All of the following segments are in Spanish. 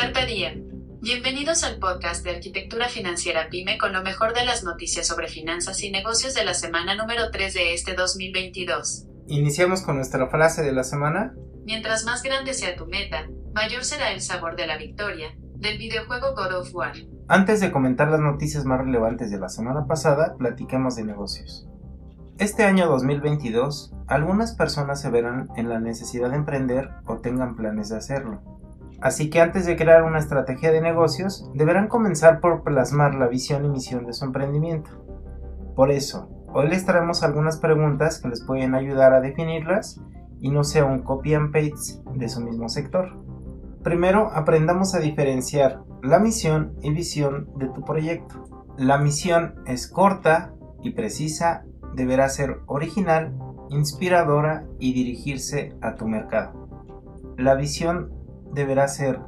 Carpe Diem. Bienvenidos al podcast de Arquitectura Financiera PyME con lo mejor de las noticias sobre finanzas y negocios de la semana número 3 de este 2022. Iniciamos con nuestra frase de la semana. Mientras más grande sea tu meta, mayor será el sabor de la victoria, del videojuego God of War. Antes de comentar las noticias más relevantes de la semana pasada, platiquemos de negocios. Este año 2022, algunas personas se verán en la necesidad de emprender o tengan planes de hacerlo. Así que antes de crear una estrategia de negocios, deberán comenzar por plasmar la visión y misión de su emprendimiento. Por eso, hoy les traemos algunas preguntas que les pueden ayudar a definirlas y no sea un copy and paste de su mismo sector. Primero, aprendamos a diferenciar la misión y visión de tu proyecto. La misión es corta y precisa deberá ser original, inspiradora y dirigirse a tu mercado. La visión deberá ser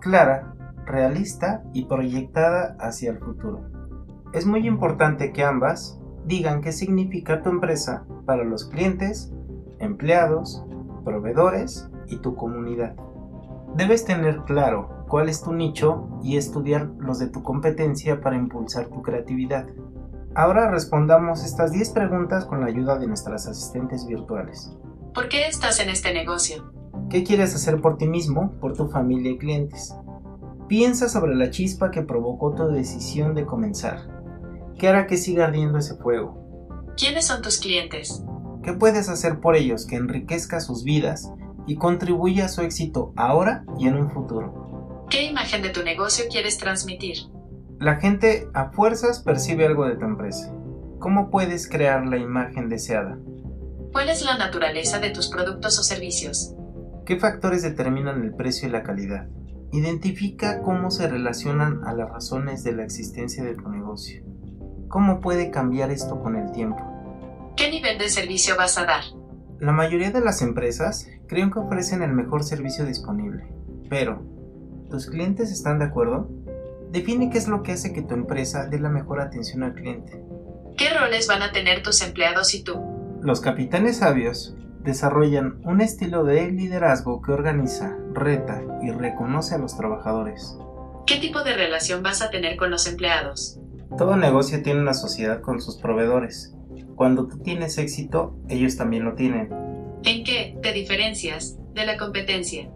clara, realista y proyectada hacia el futuro. Es muy importante que ambas digan qué significa tu empresa para los clientes, empleados, proveedores y tu comunidad. Debes tener claro cuál es tu nicho y estudiar los de tu competencia para impulsar tu creatividad. Ahora respondamos estas 10 preguntas con la ayuda de nuestras asistentes virtuales. ¿Por qué estás en este negocio? ¿Qué quieres hacer por ti mismo, por tu familia y clientes? Piensa sobre la chispa que provocó tu decisión de comenzar. ¿Qué hará que siga ardiendo ese fuego? ¿Quiénes son tus clientes? ¿Qué puedes hacer por ellos que enriquezca sus vidas y contribuya a su éxito ahora y en un futuro? ¿Qué imagen de tu negocio quieres transmitir? La gente a fuerzas percibe algo de tu empresa. ¿Cómo puedes crear la imagen deseada? ¿Cuál es la naturaleza de tus productos o servicios? ¿Qué factores determinan el precio y la calidad? Identifica cómo se relacionan a las razones de la existencia de tu negocio. ¿Cómo puede cambiar esto con el tiempo? ¿Qué nivel de servicio vas a dar? La mayoría de las empresas creen que ofrecen el mejor servicio disponible, pero ¿tus clientes están de acuerdo? Define qué es lo que hace que tu empresa dé la mejor atención al cliente. ¿Qué roles van a tener tus empleados y tú? Los capitanes sabios desarrollan un estilo de liderazgo que organiza, reta y reconoce a los trabajadores. ¿Qué tipo de relación vas a tener con los empleados? Todo negocio tiene una sociedad con sus proveedores. Cuando tú tienes éxito, ellos también lo tienen. ¿En qué te diferencias de la competencia?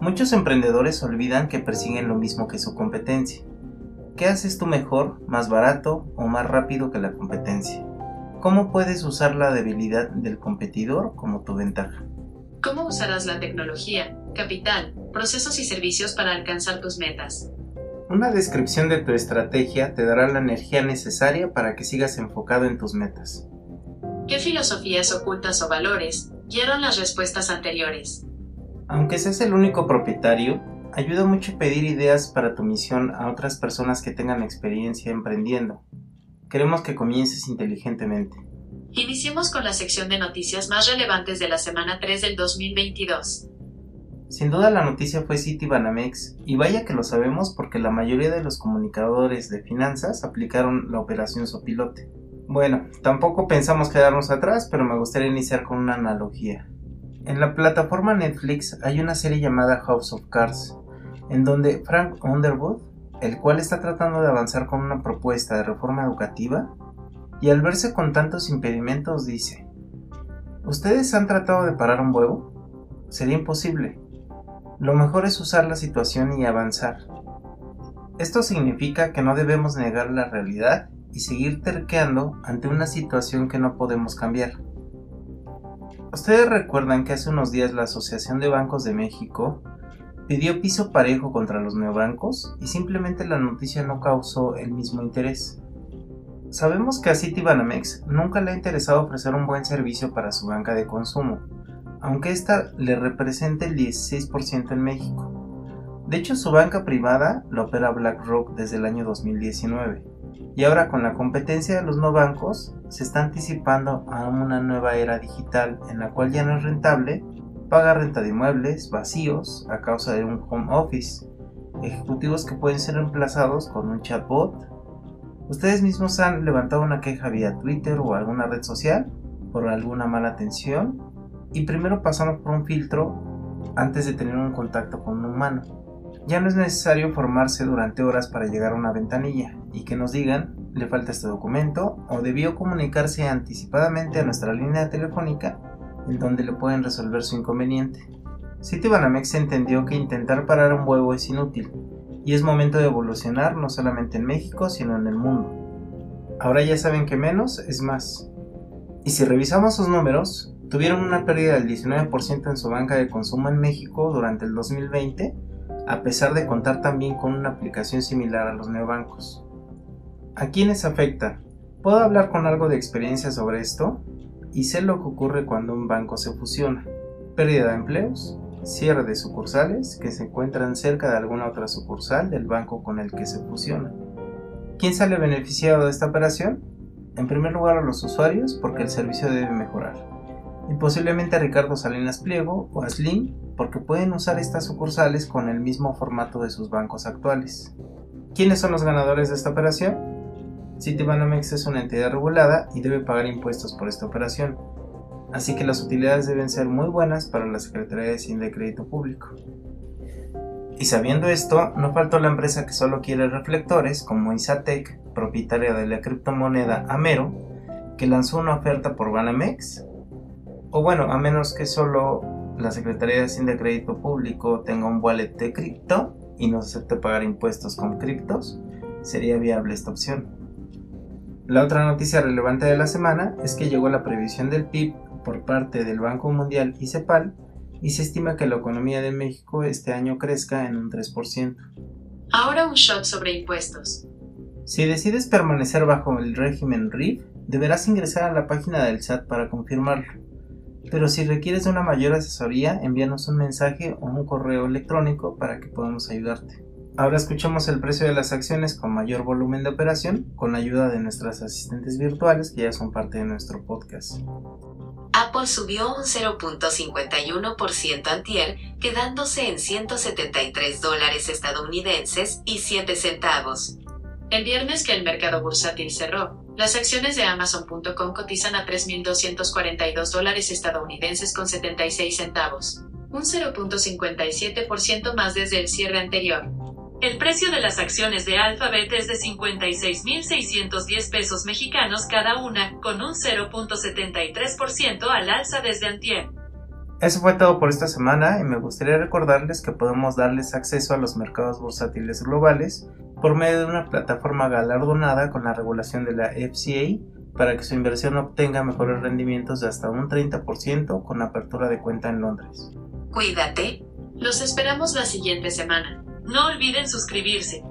Muchos emprendedores olvidan que persiguen lo mismo que su competencia. ¿Qué haces tú mejor, más barato o más rápido que la competencia? ¿Cómo puedes usar la debilidad del competidor como tu ventaja? ¿Cómo usarás la tecnología, capital, procesos y servicios para alcanzar tus metas? Una descripción de tu estrategia te dará la energía necesaria para que sigas enfocado en tus metas. ¿Qué filosofías ocultas o valores guiaron las respuestas anteriores? Aunque seas el único propietario, ayuda mucho pedir ideas para tu misión a otras personas que tengan experiencia emprendiendo. Queremos que comiences inteligentemente. Iniciemos con la sección de noticias más relevantes de la semana 3 del 2022. Sin duda la noticia fue Citibanamex, y vaya que lo sabemos porque la mayoría de los comunicadores de finanzas aplicaron la operación Sopilote. Bueno, tampoco pensamos quedarnos atrás, pero me gustaría iniciar con una analogía. En la plataforma Netflix hay una serie llamada House of Cards, en donde Frank Underwood, el cual está tratando de avanzar con una propuesta de reforma educativa, y al verse con tantos impedimentos dice, ¿Ustedes han tratado de parar un huevo? Sería imposible. Lo mejor es usar la situación y avanzar. Esto significa que no debemos negar la realidad y seguir terqueando ante una situación que no podemos cambiar. Ustedes recuerdan que hace unos días la Asociación de Bancos de México pidió piso parejo contra los neobancos y simplemente la noticia no causó el mismo interés. Sabemos que a Citibanamex nunca le ha interesado ofrecer un buen servicio para su banca de consumo, aunque ésta le represente el 16% en México. De hecho, su banca privada la opera BlackRock desde el año 2019 y ahora con la competencia de los no bancos se está anticipando a una nueva era digital en la cual ya no es rentable pagar renta de inmuebles vacíos a causa de un home office, ejecutivos que pueden ser reemplazados con un chatbot. ¿Ustedes mismos han levantado una queja vía Twitter o alguna red social por alguna mala atención? Y primero pasamos por un filtro antes de tener un contacto con un humano. Ya no es necesario formarse durante horas para llegar a una ventanilla y que nos digan le falta este documento o debió comunicarse anticipadamente a nuestra línea telefónica en donde le pueden resolver su inconveniente. Citibanamex entendió que intentar parar un huevo es inútil y es momento de evolucionar no solamente en México sino en el mundo. Ahora ya saben que menos es más. Y si revisamos sus números, tuvieron una pérdida del 19% en su banca de consumo en México durante el 2020, a pesar de contar también con una aplicación similar a los neobancos. ¿A quiénes afecta? ¿Puedo hablar con algo de experiencia sobre esto? Y sé lo que ocurre cuando un banco se fusiona. Pérdida de empleos, cierre de sucursales que se encuentran cerca de alguna otra sucursal del banco con el que se fusiona. ¿Quién sale beneficiado de esta operación? En primer lugar a los usuarios porque el servicio debe mejorar. Y posiblemente a Ricardo Salinas Pliego o a Slim porque pueden usar estas sucursales con el mismo formato de sus bancos actuales. ¿Quiénes son los ganadores de esta operación? Citibanamex es una entidad regulada y debe pagar impuestos por esta operación, así que las utilidades deben ser muy buenas para la Secretaría de Hacienda y Crédito Público. Y sabiendo esto, no faltó la empresa que solo quiere reflectores como Isatec, propietaria de la criptomoneda Amero, que lanzó una oferta por Banamex. O bueno, a menos que solo la Secretaría de Hacienda y Crédito Público tenga un wallet de cripto y no acepte pagar impuestos con criptos, sería viable esta opción. La otra noticia relevante de la semana es que llegó la previsión del PIB por parte del Banco Mundial y CEPAL y se estima que la economía de México este año crezca en un 3%. Ahora un shot sobre impuestos. Si decides permanecer bajo el régimen RIF, deberás ingresar a la página del SAT para confirmarlo. Pero si requieres de una mayor asesoría, envíanos un mensaje o un correo electrónico para que podamos ayudarte. Ahora escuchemos el precio de las acciones con mayor volumen de operación con la ayuda de nuestras asistentes virtuales que ya son parte de nuestro podcast. Apple subió un 0.51% antier, quedándose en 173 dólares estadounidenses y 7 centavos. El viernes que el mercado bursátil cerró, las acciones de Amazon.com cotizan a 3.242 dólares estadounidenses con 76 centavos, un 0.57% más desde el cierre anterior. El precio de las acciones de Alphabet es de 56.610 pesos mexicanos cada una, con un 0.73% al alza desde antier. Eso fue todo por esta semana y me gustaría recordarles que podemos darles acceso a los mercados bursátiles globales por medio de una plataforma galardonada con la regulación de la FCA para que su inversión obtenga mejores rendimientos de hasta un 30% con apertura de cuenta en Londres. Cuídate. Los esperamos la siguiente semana. No olviden suscribirse.